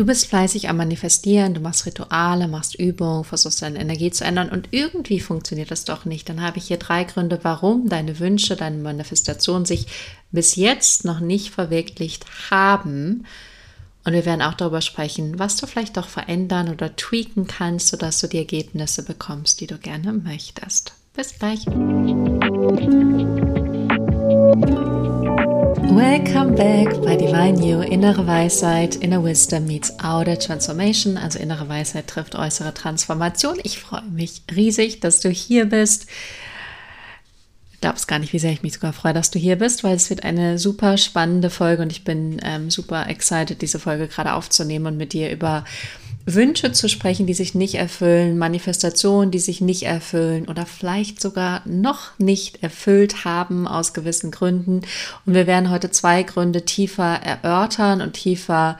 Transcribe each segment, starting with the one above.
Du bist fleißig am Manifestieren, du machst Rituale, machst Übungen, versuchst deine Energie zu ändern und irgendwie funktioniert das doch nicht. Dann habe ich hier drei Gründe, warum deine Wünsche, deine Manifestation sich bis jetzt noch nicht verwirklicht haben. Und wir werden auch darüber sprechen, was du vielleicht doch verändern oder tweaken kannst, sodass du die Ergebnisse bekommst, die du gerne möchtest. Bis gleich. Welcome back bei Divine You, innere Weisheit, Inner Wisdom meets Outer Transformation, also innere Weisheit trifft äußere Transformation. Ich freue mich riesig, dass du hier bist. Ich glaube es gar nicht, wie sehr ich mich sogar freue, dass du hier bist, weil es wird eine super spannende Folge und ich bin ähm, super excited, diese Folge gerade aufzunehmen und mit dir über Wünsche zu sprechen, die sich nicht erfüllen, Manifestationen, die sich nicht erfüllen oder vielleicht sogar noch nicht erfüllt haben aus gewissen Gründen. Und wir werden heute zwei Gründe tiefer erörtern und tiefer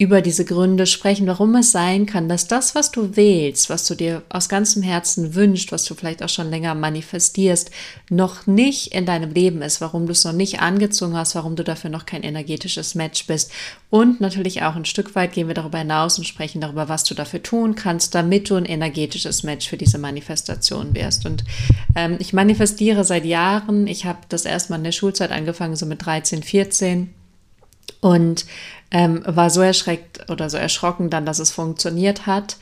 über diese Gründe sprechen, warum es sein kann, dass das, was du wählst, was du dir aus ganzem Herzen wünschst, was du vielleicht auch schon länger manifestierst, noch nicht in deinem Leben ist, warum du es noch nicht angezogen hast, warum du dafür noch kein energetisches Match bist. Und natürlich auch ein Stück weit gehen wir darüber hinaus und sprechen darüber, was du dafür tun kannst, damit du ein energetisches Match für diese Manifestation wirst. Und ähm, ich manifestiere seit Jahren. Ich habe das erstmal in der Schulzeit angefangen, so mit 13, 14 und ähm, war so erschreckt oder so erschrocken dann, dass es funktioniert hat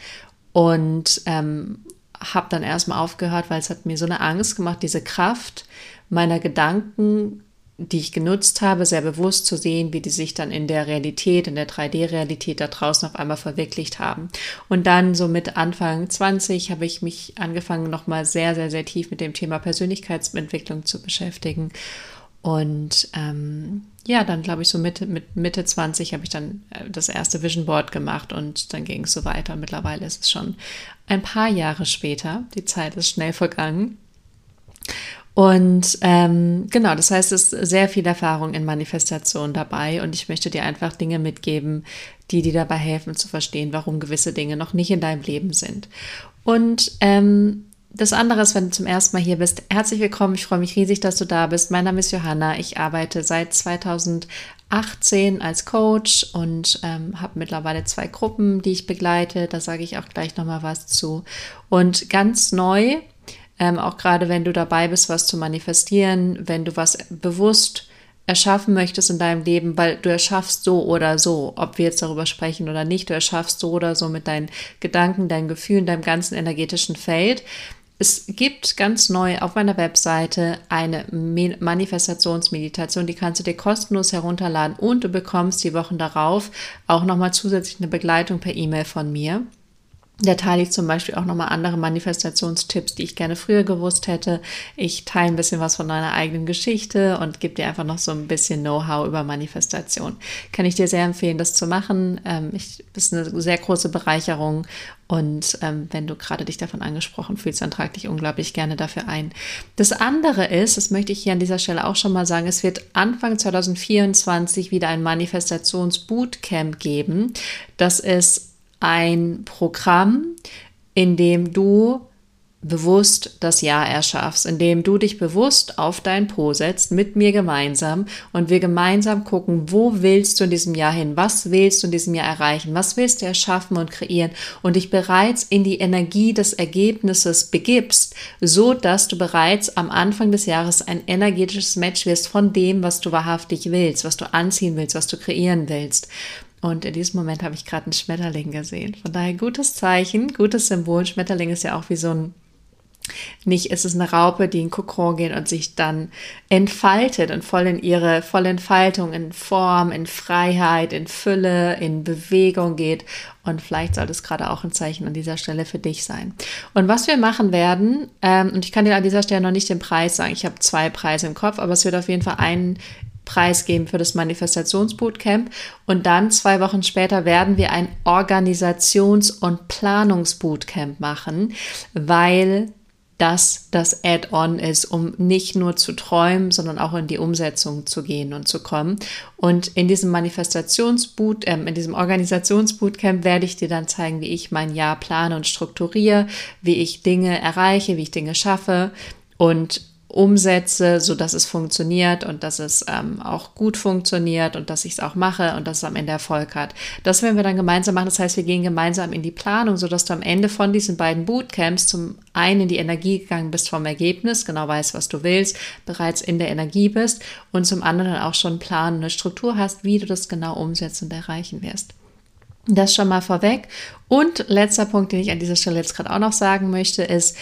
und ähm, habe dann erstmal aufgehört, weil es hat mir so eine Angst gemacht, diese Kraft meiner Gedanken, die ich genutzt habe, sehr bewusst zu sehen, wie die sich dann in der Realität, in der 3D-Realität da draußen auf einmal verwirklicht haben. Und dann so mit Anfang 20 habe ich mich angefangen, nochmal sehr, sehr, sehr tief mit dem Thema Persönlichkeitsentwicklung zu beschäftigen. Und ähm, ja, dann glaube ich so Mitte, mit Mitte 20 habe ich dann äh, das erste Vision Board gemacht und dann ging es so weiter. Mittlerweile ist es schon ein paar Jahre später. Die Zeit ist schnell vergangen. Und ähm, genau, das heißt, es ist sehr viel Erfahrung in Manifestation dabei und ich möchte dir einfach Dinge mitgeben, die dir dabei helfen zu verstehen, warum gewisse Dinge noch nicht in deinem Leben sind. Und ähm, das andere ist, wenn du zum ersten Mal hier bist, herzlich willkommen. Ich freue mich riesig, dass du da bist. Mein Name ist Johanna. Ich arbeite seit 2018 als Coach und ähm, habe mittlerweile zwei Gruppen, die ich begleite. Da sage ich auch gleich nochmal was zu. Und ganz neu, ähm, auch gerade wenn du dabei bist, was zu manifestieren, wenn du was bewusst erschaffen möchtest in deinem Leben, weil du erschaffst so oder so, ob wir jetzt darüber sprechen oder nicht, du erschaffst so oder so mit deinen Gedanken, deinen Gefühlen, deinem ganzen energetischen Feld. Es gibt ganz neu auf meiner Webseite eine Manifestationsmeditation, die kannst du dir kostenlos herunterladen und du bekommst die Wochen darauf auch nochmal zusätzlich eine Begleitung per E-Mail von mir. Da teile ich zum Beispiel auch nochmal andere Manifestationstipps, die ich gerne früher gewusst hätte. Ich teile ein bisschen was von meiner eigenen Geschichte und gebe dir einfach noch so ein bisschen Know-how über Manifestation. Kann ich dir sehr empfehlen, das zu machen. Ähm, ich, ist eine sehr große Bereicherung und ähm, wenn du gerade dich davon angesprochen fühlst, dann trag dich unglaublich gerne dafür ein. Das andere ist, das möchte ich hier an dieser Stelle auch schon mal sagen, es wird Anfang 2024 wieder ein Manifestationsbootcamp geben. Das ist ein Programm, in dem du bewusst das Ja erschaffst, indem du dich bewusst auf dein Po setzt mit mir gemeinsam. Und wir gemeinsam gucken, wo willst du in diesem Jahr hin, was willst du in diesem Jahr erreichen, was willst du erschaffen und kreieren? Und dich bereits in die Energie des Ergebnisses begibst, so dass du bereits am Anfang des Jahres ein energetisches Match wirst von dem, was du wahrhaftig willst, was du anziehen willst, was du kreieren willst. Und in diesem Moment habe ich gerade einen Schmetterling gesehen. Von daher gutes Zeichen, gutes Symbol. Schmetterling ist ja auch wie so ein, nicht ist es eine Raupe, die in Kokon geht und sich dann entfaltet und voll in ihre volle Entfaltung, in Form, in Freiheit, in Fülle, in Bewegung geht. Und vielleicht soll das gerade auch ein Zeichen an dieser Stelle für dich sein. Und was wir machen werden, ähm, und ich kann dir an dieser Stelle noch nicht den Preis sagen, ich habe zwei Preise im Kopf, aber es wird auf jeden Fall einen Preis geben für das Manifestationsbootcamp. Und dann zwei Wochen später werden wir ein Organisations- und Planungsbootcamp machen, weil das das Add-on ist, um nicht nur zu träumen, sondern auch in die Umsetzung zu gehen und zu kommen. Und in diesem Manifestationsboot, äh, in diesem Organisationsbootcamp werde ich dir dann zeigen, wie ich mein Jahr plane und strukturiere, wie ich Dinge erreiche, wie ich Dinge schaffe und umsetze, so dass es funktioniert und dass es ähm, auch gut funktioniert und dass ich es auch mache und dass es am Ende Erfolg hat. Das werden wir dann gemeinsam machen. Das heißt, wir gehen gemeinsam in die Planung, so dass du am Ende von diesen beiden Bootcamps zum einen in die Energie gegangen bist vom Ergebnis, genau weißt, was du willst, bereits in der Energie bist und zum anderen auch schon einen eine Struktur hast, wie du das genau umsetzen und erreichen wirst. Das schon mal vorweg. Und letzter Punkt, den ich an dieser Stelle jetzt gerade auch noch sagen möchte, ist,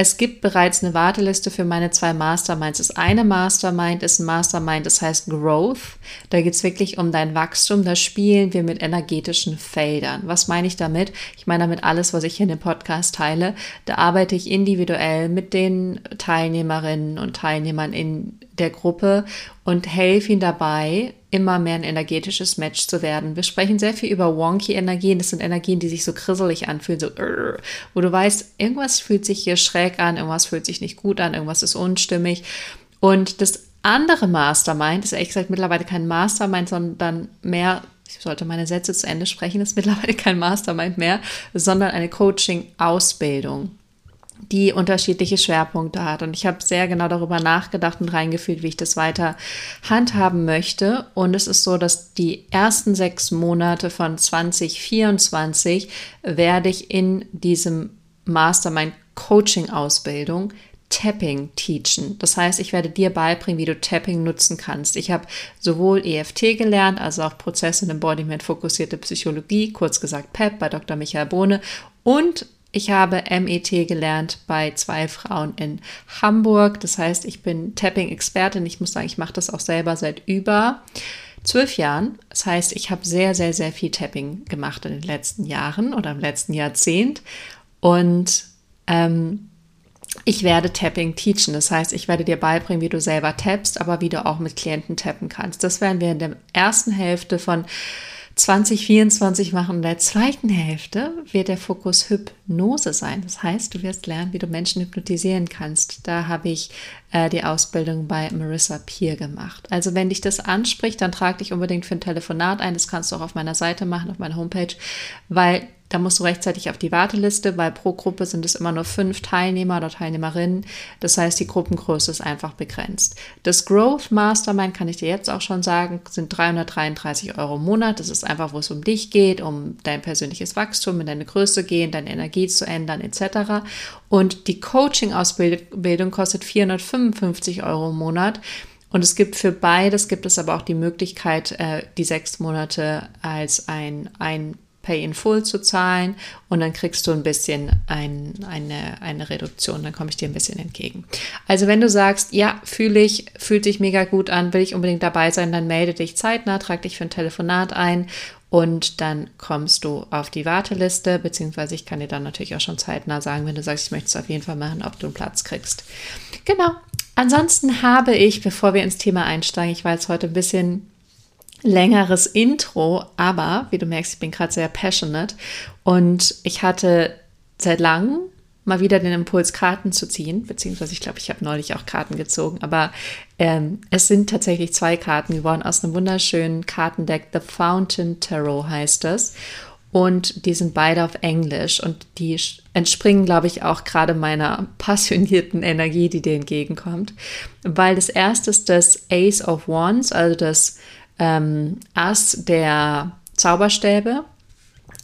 es gibt bereits eine Warteliste für meine zwei Masterminds. Das eine Mastermind ist ein Mastermind, das heißt Growth. Da geht es wirklich um dein Wachstum. Da spielen wir mit energetischen Feldern. Was meine ich damit? Ich meine damit alles, was ich hier in dem Podcast teile. Da arbeite ich individuell mit den Teilnehmerinnen und Teilnehmern in der Gruppe und helfe ihnen dabei, immer mehr ein energetisches Match zu werden. Wir sprechen sehr viel über wonky Energien. Das sind Energien, die sich so krisselig anfühlen, so, wo du weißt, irgendwas fühlt sich hier schräg an, irgendwas fühlt sich nicht gut an, irgendwas ist unstimmig. Und das andere Mastermind ist ehrlich gesagt mittlerweile kein Mastermind, sondern mehr ich sollte meine Sätze zu Ende sprechen, ist mittlerweile kein Mastermind mehr, sondern eine Coaching-Ausbildung die unterschiedliche Schwerpunkte hat. Und ich habe sehr genau darüber nachgedacht und reingefühlt, wie ich das weiter handhaben möchte. Und es ist so, dass die ersten sechs Monate von 2024 werde ich in diesem Mastermind Coaching Ausbildung Tapping teachen. Das heißt, ich werde dir beibringen, wie du Tapping nutzen kannst. Ich habe sowohl EFT gelernt, also auch Prozess- und Embodiment-fokussierte Psychologie, kurz gesagt PEP bei Dr. Michael Bohne und ich habe MET gelernt bei zwei Frauen in Hamburg. Das heißt, ich bin Tapping-Expertin. Ich muss sagen, ich mache das auch selber seit über zwölf Jahren. Das heißt, ich habe sehr, sehr, sehr viel Tapping gemacht in den letzten Jahren oder im letzten Jahrzehnt. Und ähm, ich werde Tapping teachen. Das heißt, ich werde dir beibringen, wie du selber tappst, aber wie du auch mit Klienten tappen kannst. Das werden wir in der ersten Hälfte von 2024 machen. In der zweiten Hälfte wird der Fokus Hypnose sein. Das heißt, du wirst lernen, wie du Menschen hypnotisieren kannst. Da habe ich äh, die Ausbildung bei Marissa Peer gemacht. Also wenn dich das anspricht, dann trag dich unbedingt für ein Telefonat ein. Das kannst du auch auf meiner Seite machen, auf meiner Homepage, weil da musst du rechtzeitig auf die Warteliste, weil pro Gruppe sind es immer nur fünf Teilnehmer oder Teilnehmerinnen. Das heißt, die Gruppengröße ist einfach begrenzt. Das Growth Mastermind, kann ich dir jetzt auch schon sagen, sind 333 Euro im Monat. Das ist einfach, wo es um dich geht, um dein persönliches Wachstum, in deine Größe gehen, deine Energie zu ändern etc. Und die Coaching-Ausbildung kostet 455 Euro im Monat. Und es gibt für beides, gibt es aber auch die Möglichkeit, äh, die sechs Monate als ein, ein Pay in Full zu zahlen und dann kriegst du ein bisschen ein, eine, eine Reduktion, dann komme ich dir ein bisschen entgegen. Also wenn du sagst, ja, fühle ich, fühlt sich mega gut an, will ich unbedingt dabei sein, dann melde dich zeitnah, trag dich für ein Telefonat ein und dann kommst du auf die Warteliste, beziehungsweise ich kann dir dann natürlich auch schon zeitnah sagen, wenn du sagst, ich möchte es auf jeden Fall machen, ob du einen Platz kriegst. Genau. Ansonsten habe ich, bevor wir ins Thema einsteigen, ich war jetzt heute ein bisschen längeres Intro, aber wie du merkst, ich bin gerade sehr passionate und ich hatte seit langem mal wieder den Impuls, Karten zu ziehen, beziehungsweise ich glaube, ich habe neulich auch Karten gezogen, aber ähm, es sind tatsächlich zwei Karten geworden aus einem wunderschönen Kartendeck. The Fountain Tarot heißt das. Und die sind beide auf Englisch und die entspringen, glaube ich, auch gerade meiner passionierten Energie, die dir entgegenkommt. Weil das erste ist das Ace of Wands, also das ähm, Ass der Zauberstäbe.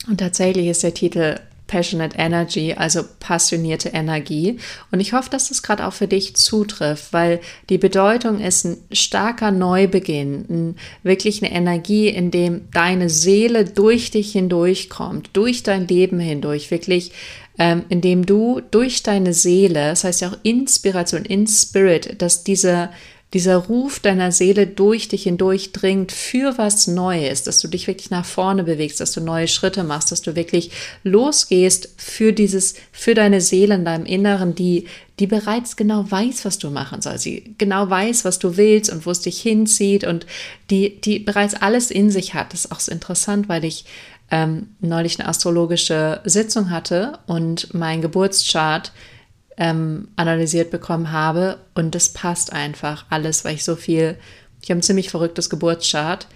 Und tatsächlich ist der Titel Passionate Energy, also passionierte Energie. Und ich hoffe, dass das gerade auch für dich zutrifft, weil die Bedeutung ist ein starker Neubeginn, ein, wirklich eine Energie, in dem deine Seele durch dich hindurchkommt, durch dein Leben hindurch, wirklich ähm, indem du durch deine Seele, das heißt ja auch Inspiration, in Spirit, dass diese dieser Ruf deiner Seele durch dich hindurch dringt für was Neues, dass du dich wirklich nach vorne bewegst, dass du neue Schritte machst, dass du wirklich losgehst für dieses, für deine Seele in deinem Inneren, die, die bereits genau weiß, was du machen sollst, sie genau weiß, was du willst und wo es dich hinzieht und die, die bereits alles in sich hat. Das ist auch so interessant, weil ich ähm, neulich eine astrologische Sitzung hatte und mein Geburtschart ähm, analysiert bekommen habe. Und das passt einfach alles, weil ich so viel, ich habe ein ziemlich verrücktes Geburtschart.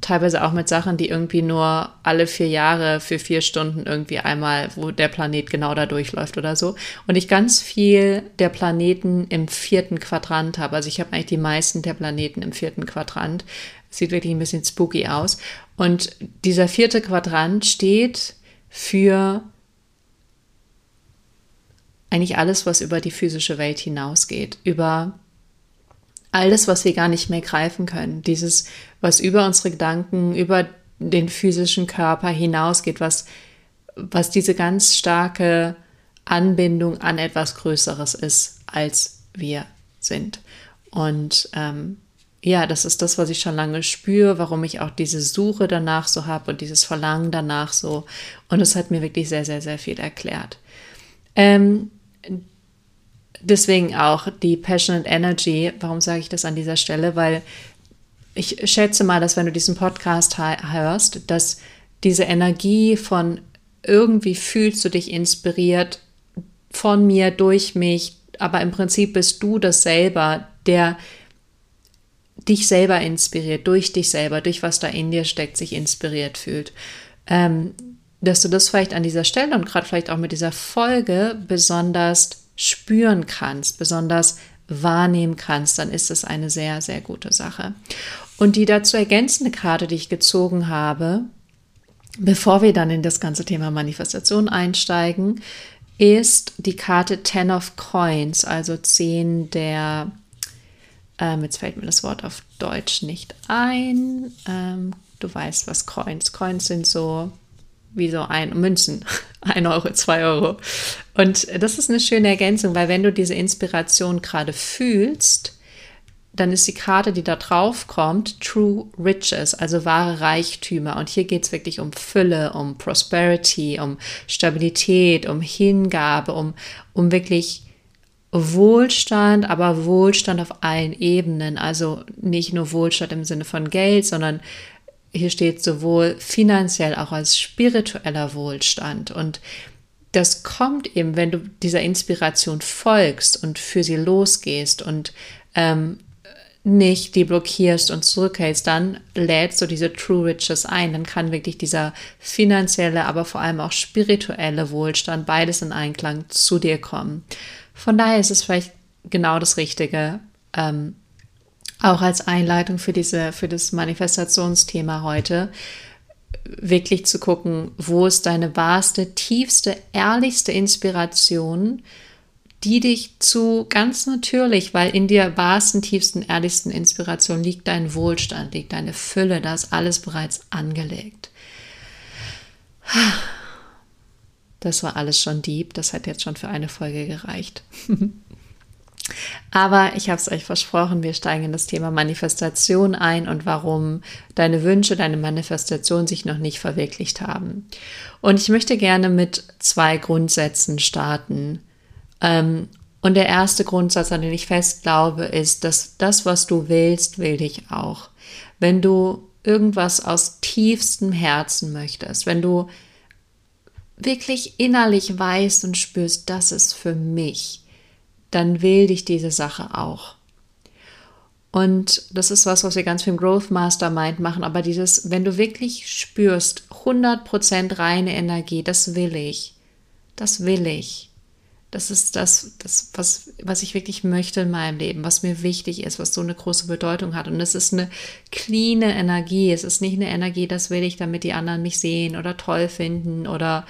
teilweise auch mit Sachen, die irgendwie nur alle vier Jahre für vier Stunden irgendwie einmal, wo der Planet genau da durchläuft oder so. Und ich ganz viel der Planeten im vierten Quadrant habe. Also ich habe eigentlich die meisten der Planeten im vierten Quadrant. Sieht wirklich ein bisschen spooky aus. Und dieser vierte Quadrant steht für eigentlich alles, was über die physische Welt hinausgeht, über alles, was wir gar nicht mehr greifen können, dieses, was über unsere Gedanken, über den physischen Körper hinausgeht, was, was diese ganz starke Anbindung an etwas Größeres ist, als wir sind. Und ähm, ja, das ist das, was ich schon lange spüre, warum ich auch diese Suche danach so habe und dieses Verlangen danach so. Und es hat mir wirklich sehr, sehr, sehr viel erklärt. Ähm, deswegen auch die Passionate Energy. Warum sage ich das an dieser Stelle? Weil ich schätze mal, dass wenn du diesen Podcast hörst, dass diese Energie von irgendwie fühlst du dich inspiriert von mir, durch mich, aber im Prinzip bist du das selber, der dich selber inspiriert, durch dich selber, durch was da in dir steckt, sich inspiriert fühlt. Ähm, dass du das vielleicht an dieser Stelle und gerade vielleicht auch mit dieser Folge besonders spüren kannst, besonders wahrnehmen kannst, dann ist es eine sehr, sehr gute Sache. Und die dazu ergänzende Karte, die ich gezogen habe, bevor wir dann in das ganze Thema Manifestation einsteigen, ist die Karte Ten of Coins, also zehn der, ähm, jetzt fällt mir das Wort auf Deutsch nicht ein, ähm, du weißt was Coins, Coins sind so wie so ein Münzen, ein Euro, zwei Euro. Und das ist eine schöne Ergänzung, weil wenn du diese Inspiration gerade fühlst, dann ist die Karte, die da drauf kommt, True Riches, also wahre Reichtümer. Und hier geht es wirklich um Fülle, um Prosperity, um Stabilität, um Hingabe, um, um wirklich Wohlstand, aber Wohlstand auf allen Ebenen. Also nicht nur Wohlstand im Sinne von Geld, sondern hier steht sowohl finanziell auch als spiritueller Wohlstand. Und das kommt eben, wenn du dieser Inspiration folgst und für sie losgehst und ähm, nicht die blockierst und zurückhältst, dann lädst du diese True Riches ein. Dann kann wirklich dieser finanzielle, aber vor allem auch spirituelle Wohlstand, beides in Einklang zu dir kommen. Von daher ist es vielleicht genau das Richtige, ähm, auch als Einleitung für diese, für das Manifestationsthema heute, wirklich zu gucken, wo ist deine wahrste, tiefste, ehrlichste Inspiration, die dich zu ganz natürlich, weil in der wahrsten, tiefsten, ehrlichsten Inspiration liegt dein Wohlstand, liegt deine Fülle, da ist alles bereits angelegt. Das war alles schon deep, das hat jetzt schon für eine Folge gereicht. Aber ich habe es euch versprochen, wir steigen in das Thema Manifestation ein und warum deine Wünsche, deine Manifestation sich noch nicht verwirklicht haben. Und ich möchte gerne mit zwei Grundsätzen starten. Ähm, und der erste Grundsatz, an den ich fest glaube, ist, dass das, was du willst, will dich auch. Wenn du irgendwas aus tiefstem Herzen möchtest, wenn du wirklich innerlich weißt und spürst, das ist für mich, dann will dich diese Sache auch. Und das ist was, was wir ganz viel im Growth Mastermind machen, aber dieses, wenn du wirklich spürst, 100% reine Energie, das will ich, das will ich. Das ist das, das was, was ich wirklich möchte in meinem Leben, was mir wichtig ist, was so eine große Bedeutung hat. Und es ist eine clean Energie. Es ist nicht eine Energie, das will ich, damit die anderen mich sehen oder toll finden oder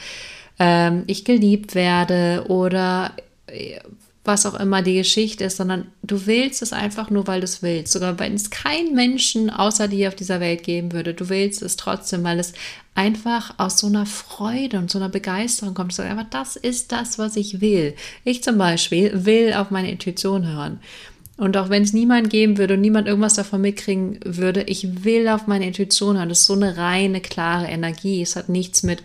ähm, ich geliebt werde oder äh, was auch immer die Geschichte ist, sondern du willst es einfach nur, weil du es willst. Sogar wenn es keinen Menschen außer dir auf dieser Welt geben würde, du willst es trotzdem, weil es einfach aus so einer Freude und so einer Begeisterung kommt. So, aber das ist das, was ich will. Ich zum Beispiel will auf meine Intuition hören. Und auch wenn es niemand geben würde und niemand irgendwas davon mitkriegen würde, ich will auf meine Intuition hören. Das ist so eine reine, klare Energie. Es hat nichts mit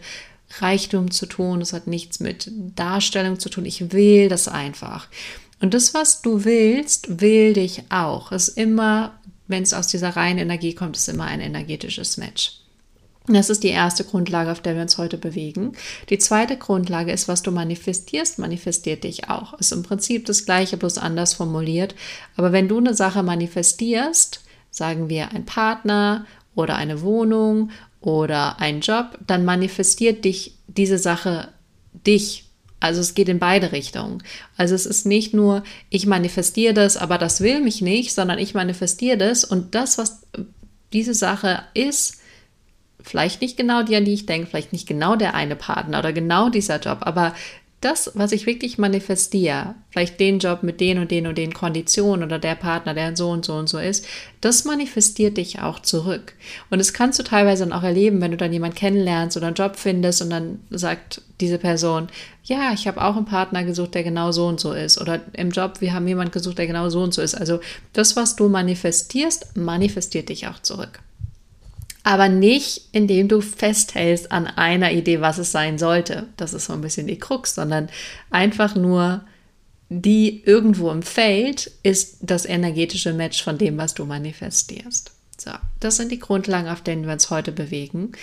Reichtum zu tun, es hat nichts mit Darstellung zu tun. Ich will das einfach. Und das, was du willst, will dich auch. Es ist immer, wenn es aus dieser reinen Energie kommt, ist immer ein energetisches Match. Das ist die erste Grundlage, auf der wir uns heute bewegen. Die zweite Grundlage ist, was du manifestierst, manifestiert dich auch. Ist im Prinzip das gleiche, bloß anders formuliert. Aber wenn du eine Sache manifestierst, sagen wir ein Partner oder eine Wohnung oder ein Job, dann manifestiert dich diese Sache dich. Also es geht in beide Richtungen. Also es ist nicht nur, ich manifestiere das, aber das will mich nicht, sondern ich manifestiere das und das, was diese Sache ist, vielleicht nicht genau die, an die ich denke, vielleicht nicht genau der eine Partner oder genau dieser Job, aber das, was ich wirklich manifestiere, vielleicht den Job mit den und den und den Konditionen oder der Partner, der so und so und so ist, das manifestiert dich auch zurück. Und das kannst du teilweise dann auch erleben, wenn du dann jemanden kennenlernst oder einen Job findest und dann sagt diese Person, ja, ich habe auch einen Partner gesucht, der genau so und so ist. Oder im Job, wir haben jemanden gesucht, der genau so und so ist. Also das, was du manifestierst, manifestiert dich auch zurück aber nicht indem du festhältst an einer Idee, was es sein sollte. Das ist so ein bisschen die Krux, sondern einfach nur die irgendwo im Feld ist das energetische Match von dem, was du manifestierst. So, das sind die Grundlagen, auf denen wir uns heute bewegen.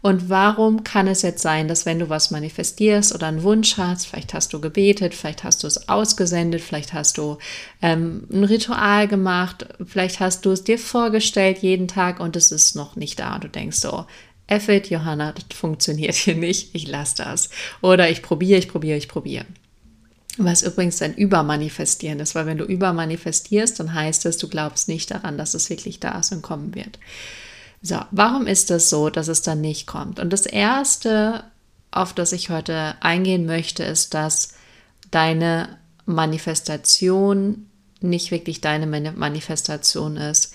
Und warum kann es jetzt sein, dass wenn du was manifestierst oder einen Wunsch hast, vielleicht hast du gebetet, vielleicht hast du es ausgesendet, vielleicht hast du ähm, ein Ritual gemacht, vielleicht hast du es dir vorgestellt jeden Tag und es ist noch nicht da. Du denkst so, it, Johanna, das funktioniert hier nicht, ich lasse das. Oder ich probiere, ich probiere, ich probiere. Was übrigens ein Übermanifestieren ist, weil wenn du übermanifestierst, dann heißt es, du glaubst nicht daran, dass es wirklich da ist und kommen wird. So, warum ist das so, dass es dann nicht kommt? Und das Erste, auf das ich heute eingehen möchte, ist, dass deine Manifestation nicht wirklich deine Manifestation ist.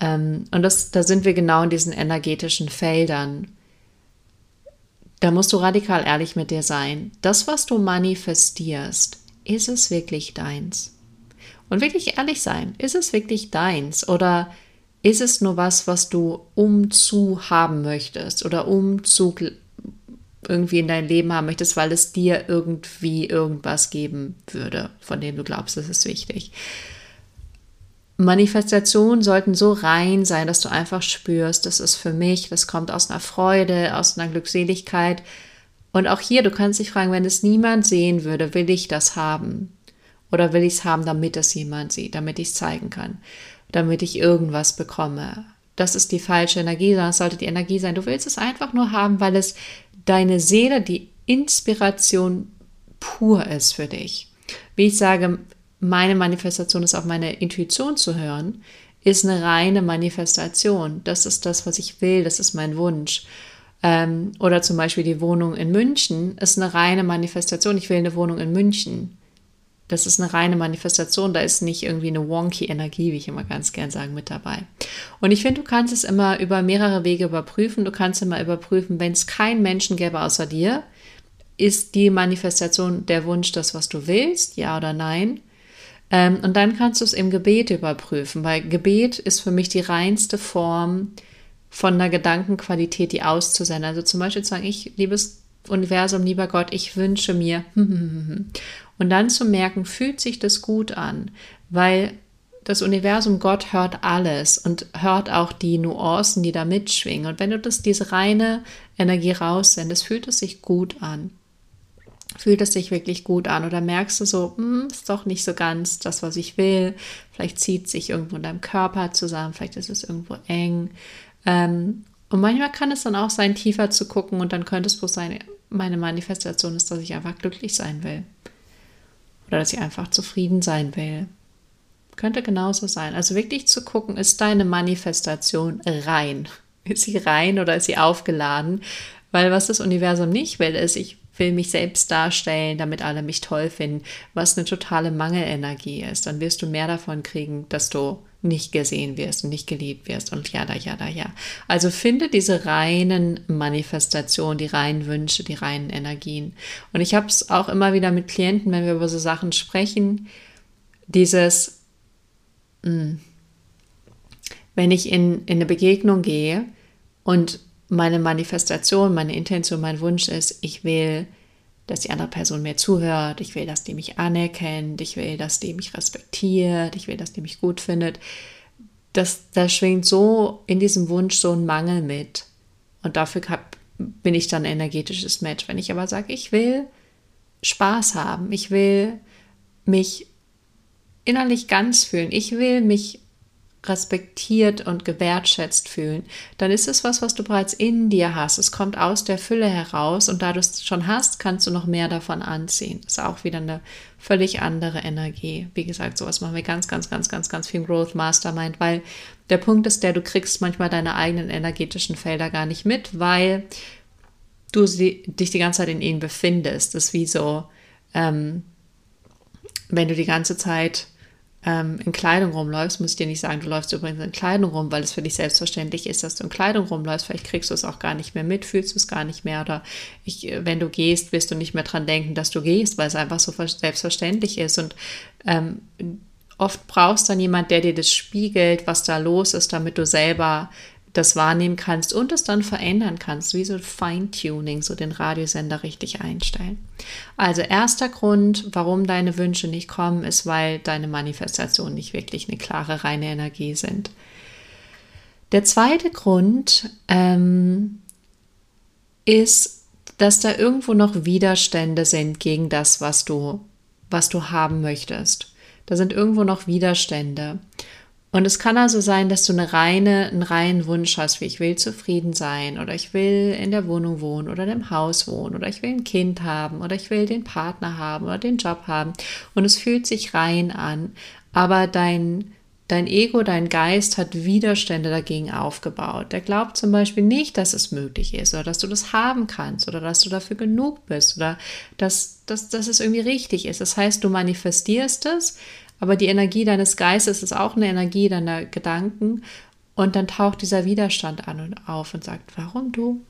Ähm, und das, da sind wir genau in diesen energetischen Feldern. Da musst du radikal ehrlich mit dir sein. Das, was du manifestierst, ist es wirklich deins? Und wirklich ehrlich sein, ist es wirklich deins? Oder ist es nur was, was du um haben möchtest oder um zu irgendwie in dein Leben haben möchtest, weil es dir irgendwie irgendwas geben würde, von dem du glaubst, das ist wichtig. Manifestationen sollten so rein sein, dass du einfach spürst, das ist für mich, das kommt aus einer Freude, aus einer Glückseligkeit. Und auch hier, du kannst dich fragen, wenn es niemand sehen würde, will ich das haben? Oder will ich es haben, damit es jemand sieht, damit ich es zeigen kann? damit ich irgendwas bekomme. Das ist die falsche Energie, sondern es sollte die Energie sein. Du willst es einfach nur haben, weil es deine Seele, die Inspiration pur ist für dich. Wie ich sage, meine Manifestation ist auf meine Intuition zu hören, ist eine reine Manifestation. Das ist das, was ich will, das ist mein Wunsch. Ähm, oder zum Beispiel die Wohnung in München ist eine reine Manifestation. Ich will eine Wohnung in München. Das ist eine reine Manifestation, da ist nicht irgendwie eine wonky Energie, wie ich immer ganz gern sage, mit dabei. Und ich finde, du kannst es immer über mehrere Wege überprüfen. Du kannst immer überprüfen, wenn es keinen Menschen gäbe außer dir, ist die Manifestation der Wunsch das, was du willst, ja oder nein? Ähm, und dann kannst du es im Gebet überprüfen, weil Gebet ist für mich die reinste Form von einer Gedankenqualität, die auszusenden. Also zum Beispiel zu sagen, ich, liebes Universum, lieber Gott, ich wünsche mir. Und dann zu merken, fühlt sich das gut an, weil das Universum Gott hört alles und hört auch die Nuancen, die da mitschwingen. Und wenn du das, diese reine Energie raussendest, fühlt es sich gut an. Fühlt es sich wirklich gut an oder merkst du so, hm, ist doch nicht so ganz das, was ich will. Vielleicht zieht sich irgendwo in deinem Körper zusammen, vielleicht ist es irgendwo eng. Ähm, und manchmal kann es dann auch sein, tiefer zu gucken und dann könnte es bloß sein, meine Manifestation ist, dass ich einfach glücklich sein will oder dass ich einfach zufrieden sein will. Könnte genauso sein. Also wirklich zu gucken, ist deine Manifestation rein? Ist sie rein oder ist sie aufgeladen? Weil was das Universum nicht will, ist, ich will mich selbst darstellen, damit alle mich toll finden, was eine totale Mangelenergie ist. Dann wirst du mehr davon kriegen, dass du nicht gesehen wirst und nicht geliebt wirst und ja, da, ja, da, ja. Also finde diese reinen Manifestationen, die reinen Wünsche, die reinen Energien. Und ich habe es auch immer wieder mit Klienten, wenn wir über so Sachen sprechen, dieses, mh, hm, wenn ich in, in eine Begegnung gehe und meine Manifestation, meine Intention, mein Wunsch ist, ich will dass die andere Person mir zuhört, ich will, dass die mich anerkennt, ich will, dass die mich respektiert, ich will, dass die mich gut findet. Das, da schwingt so in diesem Wunsch so ein Mangel mit. Und dafür hab, bin ich dann ein energetisches Match. Wenn ich aber sage, ich will Spaß haben, ich will mich innerlich ganz fühlen, ich will mich respektiert und gewertschätzt fühlen, dann ist es was, was du bereits in dir hast. Es kommt aus der Fülle heraus und da du es schon hast, kannst du noch mehr davon anziehen. Das ist auch wieder eine völlig andere Energie. Wie gesagt, sowas machen wir ganz, ganz, ganz, ganz, ganz viel Growth Mastermind, weil der Punkt ist der, du kriegst manchmal deine eigenen energetischen Felder gar nicht mit, weil du sie, dich die ganze Zeit in ihnen befindest. Das ist wie so, ähm, wenn du die ganze Zeit ähm, in Kleidung rumläufst, muss ich dir nicht sagen, du läufst übrigens in Kleidung rum, weil es für dich selbstverständlich ist, dass du in Kleidung rumläufst. Vielleicht kriegst du es auch gar nicht mehr mit, fühlst du es gar nicht mehr. Oder ich, wenn du gehst, wirst du nicht mehr dran denken, dass du gehst, weil es einfach so selbstverständlich ist. Und ähm, oft brauchst dann jemand, der dir das spiegelt, was da los ist, damit du selber das wahrnehmen kannst und es dann verändern kannst, wie so Feintuning, so den Radiosender richtig einstellen. Also erster Grund, warum deine Wünsche nicht kommen, ist, weil deine Manifestationen nicht wirklich eine klare, reine Energie sind. Der zweite Grund ähm, ist, dass da irgendwo noch Widerstände sind gegen das, was du, was du haben möchtest. Da sind irgendwo noch Widerstände. Und es kann also sein, dass du eine reine, einen reinen Wunsch hast, wie ich will zufrieden sein oder ich will in der Wohnung wohnen oder im Haus wohnen oder ich will ein Kind haben oder ich will den Partner haben oder den Job haben. Und es fühlt sich rein an, aber dein, dein Ego, dein Geist hat Widerstände dagegen aufgebaut. Der glaubt zum Beispiel nicht, dass es möglich ist oder dass du das haben kannst oder dass du dafür genug bist oder dass, dass, dass es irgendwie richtig ist. Das heißt, du manifestierst es, aber die Energie deines Geistes ist auch eine Energie deiner Gedanken. Und dann taucht dieser Widerstand an und auf und sagt, warum du?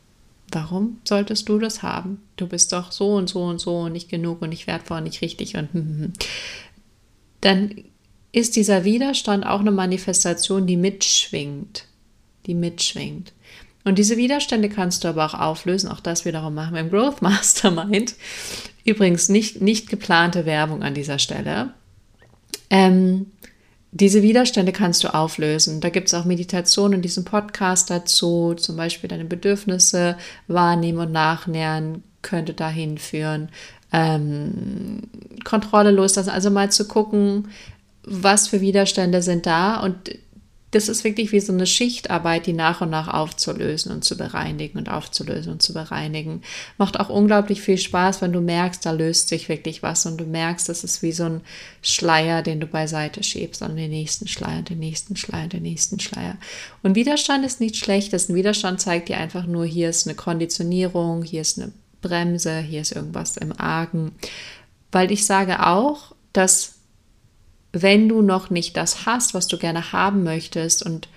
Warum solltest du das haben? Du bist doch so und so und so und nicht genug und nicht wertvoll und nicht richtig und hm, hm, hm. dann ist dieser Widerstand auch eine Manifestation, die mitschwingt, die mitschwingt. Und diese Widerstände kannst du aber auch auflösen. Auch das wiederum machen wir im Growth Mastermind. Übrigens nicht, nicht geplante Werbung an dieser Stelle. Ähm, diese Widerstände kannst du auflösen. Da gibt es auch Meditationen in diesem Podcast dazu, zum Beispiel deine Bedürfnisse wahrnehmen und nachnähern könnte dahin führen. Ähm, Kontrolle loslassen, also mal zu gucken, was für Widerstände sind da und das ist wirklich wie so eine Schichtarbeit, die nach und nach aufzulösen und zu bereinigen und aufzulösen und zu bereinigen. Macht auch unglaublich viel Spaß, wenn du merkst, da löst sich wirklich was und du merkst, das ist wie so ein Schleier, den du beiseite schiebst und den nächsten Schleier, den nächsten Schleier, den nächsten Schleier. Und Widerstand ist nichts Schlechtes. Ein Widerstand zeigt dir einfach nur, hier ist eine Konditionierung, hier ist eine Bremse, hier ist irgendwas im Argen. Weil ich sage auch, dass wenn du noch nicht das hast, was du gerne haben möchtest und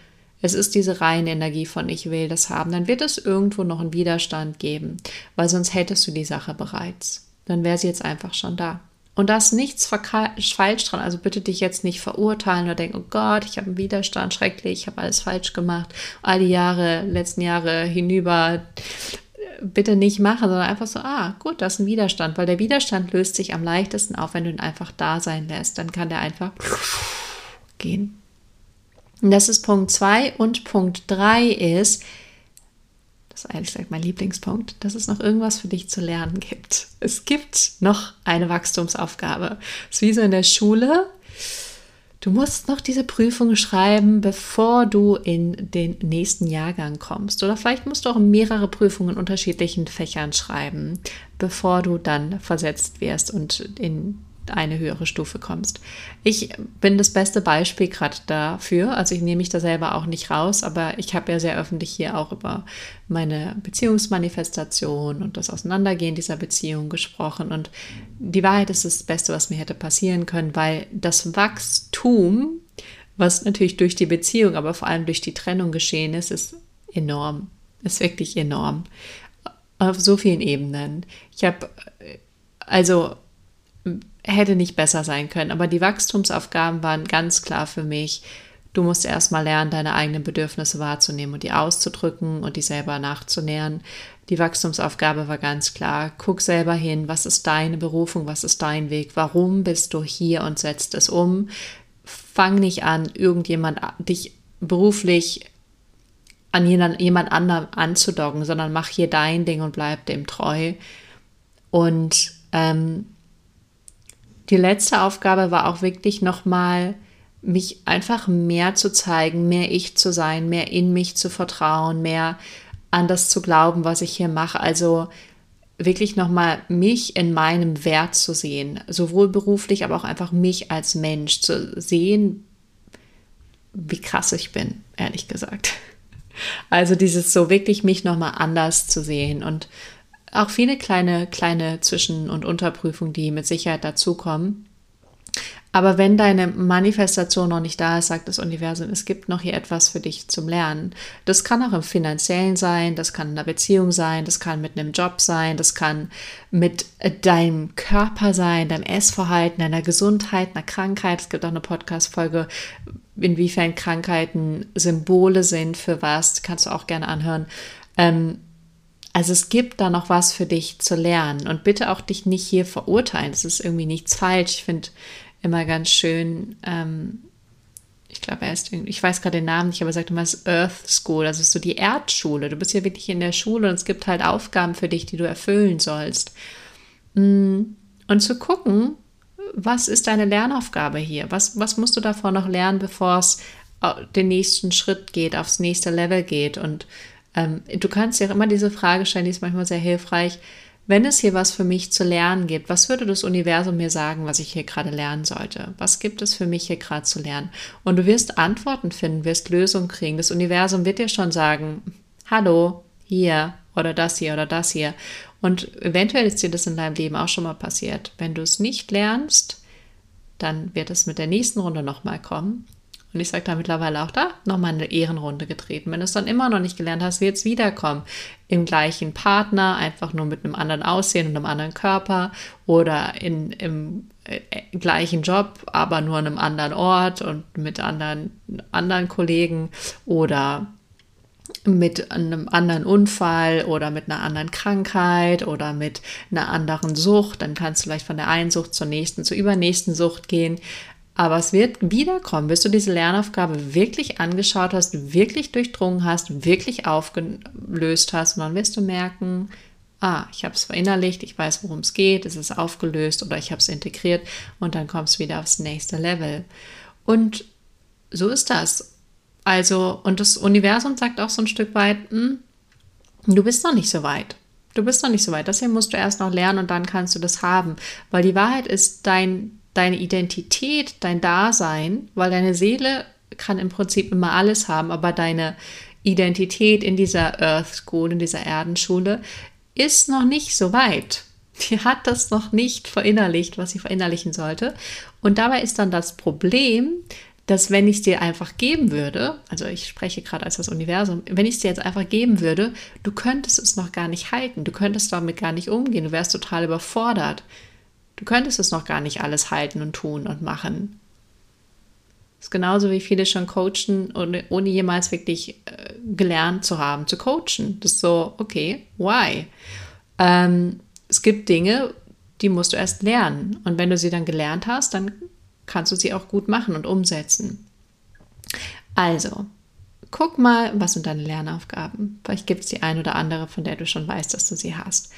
es ist diese reine Energie von ich will das haben, dann wird es irgendwo noch einen Widerstand geben, weil sonst hättest du die Sache bereits. Dann wäre sie jetzt einfach schon da. Und da ist nichts falsch dran. Also bitte dich jetzt nicht verurteilen oder denken, oh Gott, ich habe einen Widerstand, schrecklich, ich habe alles falsch gemacht. All die Jahre, letzten Jahre hinüber bitte nicht machen, sondern einfach so, ah, gut, das ist ein Widerstand, weil der Widerstand löst sich am leichtesten auf, wenn du ihn einfach da sein lässt. Dann kann der einfach gehen. Und das ist Punkt 2 und Punkt 3 ist, das ist eigentlich mein Lieblingspunkt, dass es noch irgendwas für dich zu lernen gibt. Es gibt noch eine Wachstumsaufgabe. Es ist wie so in der Schule, Du musst noch diese Prüfung schreiben, bevor du in den nächsten Jahrgang kommst. Oder vielleicht musst du auch mehrere Prüfungen in unterschiedlichen Fächern schreiben, bevor du dann versetzt wirst und in eine höhere Stufe kommst. Ich bin das beste Beispiel gerade dafür. Also ich nehme mich da selber auch nicht raus, aber ich habe ja sehr öffentlich hier auch über meine Beziehungsmanifestation und das Auseinandergehen dieser Beziehung gesprochen. Und die Wahrheit ist das Beste, was mir hätte passieren können, weil das Wachstum, was natürlich durch die Beziehung, aber vor allem durch die Trennung geschehen ist, ist enorm. Ist wirklich enorm. Auf so vielen Ebenen. Ich habe also hätte nicht besser sein können. Aber die Wachstumsaufgaben waren ganz klar für mich. Du musst erstmal lernen, deine eigenen Bedürfnisse wahrzunehmen und die auszudrücken und die selber nachzunähern. Die Wachstumsaufgabe war ganz klar. Guck selber hin, was ist deine Berufung, was ist dein Weg, warum bist du hier und setzt es um. Fang nicht an, irgendjemand dich beruflich an jemand anderem anzudocken, sondern mach hier dein Ding und bleib dem treu. Und ähm, die letzte Aufgabe war auch wirklich nochmal mich einfach mehr zu zeigen, mehr ich zu sein, mehr in mich zu vertrauen, mehr an das zu glauben, was ich hier mache. Also wirklich nochmal mich in meinem Wert zu sehen, sowohl beruflich, aber auch einfach mich als Mensch zu sehen, wie krass ich bin, ehrlich gesagt. Also dieses so wirklich mich nochmal anders zu sehen und auch viele kleine, kleine Zwischen- und Unterprüfungen, die mit Sicherheit dazukommen. Aber wenn deine Manifestation noch nicht da ist, sagt das Universum, es gibt noch hier etwas für dich zum Lernen. Das kann auch im finanziellen sein, das kann in einer Beziehung sein, das kann mit einem Job sein, das kann mit deinem Körper sein, deinem Essverhalten, deiner Gesundheit, einer Krankheit. Es gibt auch eine Podcast-Folge, inwiefern Krankheiten Symbole sind für was. Kannst du auch gerne anhören. Ähm, also es gibt da noch was für dich zu lernen und bitte auch dich nicht hier verurteilen. Es ist irgendwie nichts falsch. Ich finde immer ganz schön, ähm, ich glaube, er ist irgendwie, ich weiß gerade den Namen nicht, aber er sagt immer, es Earth School, also ist so die Erdschule. Du bist ja wirklich in der Schule und es gibt halt Aufgaben für dich, die du erfüllen sollst. Mm, und zu gucken, was ist deine Lernaufgabe hier? Was, was musst du davor noch lernen, bevor es den nächsten Schritt geht, aufs nächste Level geht? Und ähm, du kannst dir auch immer diese Frage stellen, die ist manchmal sehr hilfreich wenn es hier was für mich zu lernen gibt, was würde das Universum mir sagen, was ich hier gerade lernen sollte? Was gibt es für mich hier gerade zu lernen? Und du wirst Antworten finden, wirst Lösungen kriegen. Das Universum wird dir schon sagen, hallo, hier oder das hier oder das hier. Und eventuell ist dir das in deinem Leben auch schon mal passiert. Wenn du es nicht lernst, dann wird es mit der nächsten Runde nochmal kommen. Und ich sage da mittlerweile auch da nochmal eine Ehrenrunde getreten. Wenn du es dann immer noch nicht gelernt hast, wird es wiederkommen. Im gleichen Partner, einfach nur mit einem anderen Aussehen und einem anderen Körper oder in, im äh, gleichen Job, aber nur an einem anderen Ort und mit anderen, anderen Kollegen oder mit einem anderen Unfall oder mit einer anderen Krankheit oder mit einer anderen Sucht, dann kannst du vielleicht von der einen Sucht zur nächsten, zur übernächsten Sucht gehen. Aber es wird wiederkommen, bis du diese Lernaufgabe wirklich angeschaut hast, wirklich durchdrungen hast, wirklich aufgelöst hast. Und dann wirst du merken, ah, ich habe es verinnerlicht, ich weiß, worum es geht, es ist aufgelöst oder ich habe es integriert und dann kommst du wieder aufs nächste Level. Und so ist das. Also, und das Universum sagt auch so ein Stück weit, hm, du bist noch nicht so weit. Du bist noch nicht so weit. Das hier musst du erst noch lernen und dann kannst du das haben. Weil die Wahrheit ist, dein, deine Identität, dein Dasein, weil deine Seele kann im Prinzip immer alles haben, aber deine Identität in dieser Earth School, in dieser Erdenschule, ist noch nicht so weit. Die hat das noch nicht verinnerlicht, was sie verinnerlichen sollte. Und dabei ist dann das Problem, dass wenn ich es dir einfach geben würde, also ich spreche gerade als das Universum, wenn ich es dir jetzt einfach geben würde, du könntest es noch gar nicht halten, du könntest damit gar nicht umgehen, du wärst total überfordert. Du könntest es noch gar nicht alles halten und tun und machen. Das ist genauso wie viele schon coachen, ohne, ohne jemals wirklich äh, gelernt zu haben, zu coachen. Das ist so, okay, why? Ähm, es gibt Dinge, die musst du erst lernen. Und wenn du sie dann gelernt hast, dann kannst du sie auch gut machen und umsetzen. Also, guck mal, was sind deine Lernaufgaben. Vielleicht gibt es die ein oder andere, von der du schon weißt, dass du sie hast.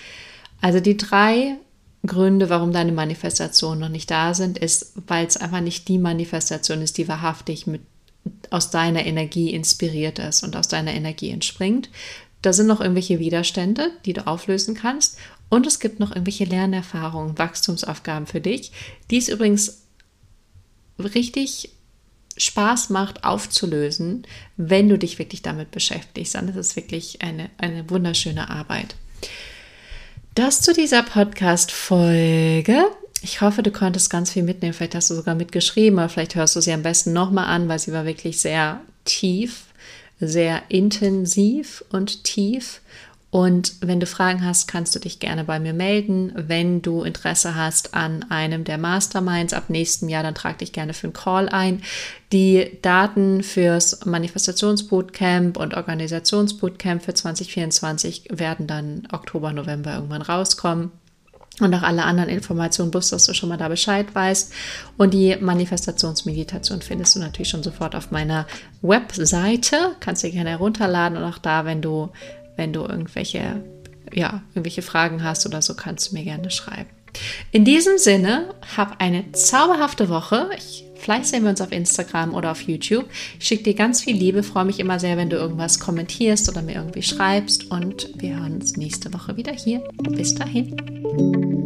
Also die drei Gründe, warum deine Manifestationen noch nicht da sind, ist, weil es einfach nicht die Manifestation ist, die wahrhaftig mit, aus deiner Energie inspiriert ist und aus deiner Energie entspringt. Da sind noch irgendwelche Widerstände, die du auflösen kannst. Und es gibt noch irgendwelche Lernerfahrungen, Wachstumsaufgaben für dich, die es übrigens richtig Spaß macht aufzulösen, wenn du dich wirklich damit beschäftigst. Dann ist es wirklich eine, eine wunderschöne Arbeit. Das zu dieser Podcast-Folge. Ich hoffe, du konntest ganz viel mitnehmen. Vielleicht hast du sogar mitgeschrieben, aber vielleicht hörst du sie am besten nochmal an, weil sie war wirklich sehr tief, sehr intensiv und tief. Und wenn du Fragen hast, kannst du dich gerne bei mir melden. Wenn du Interesse hast an einem der Masterminds ab nächstem Jahr, dann trag dich gerne für einen Call ein. Die Daten fürs Manifestationsbootcamp und Organisationsbootcamp für 2024 werden dann Oktober, November irgendwann rauskommen. Und auch alle anderen Informationen, bloß dass du schon mal da Bescheid weißt. Und die Manifestationsmeditation findest du natürlich schon sofort auf meiner Webseite. Kannst du gerne herunterladen und auch da, wenn du wenn du irgendwelche, ja, irgendwelche Fragen hast oder so, kannst du mir gerne schreiben. In diesem Sinne, hab eine zauberhafte Woche. Ich Vielleicht sehen wir uns auf Instagram oder auf YouTube. Ich schicke dir ganz viel Liebe, freue mich immer sehr, wenn du irgendwas kommentierst oder mir irgendwie schreibst und wir hören uns nächste Woche wieder hier. Bis dahin.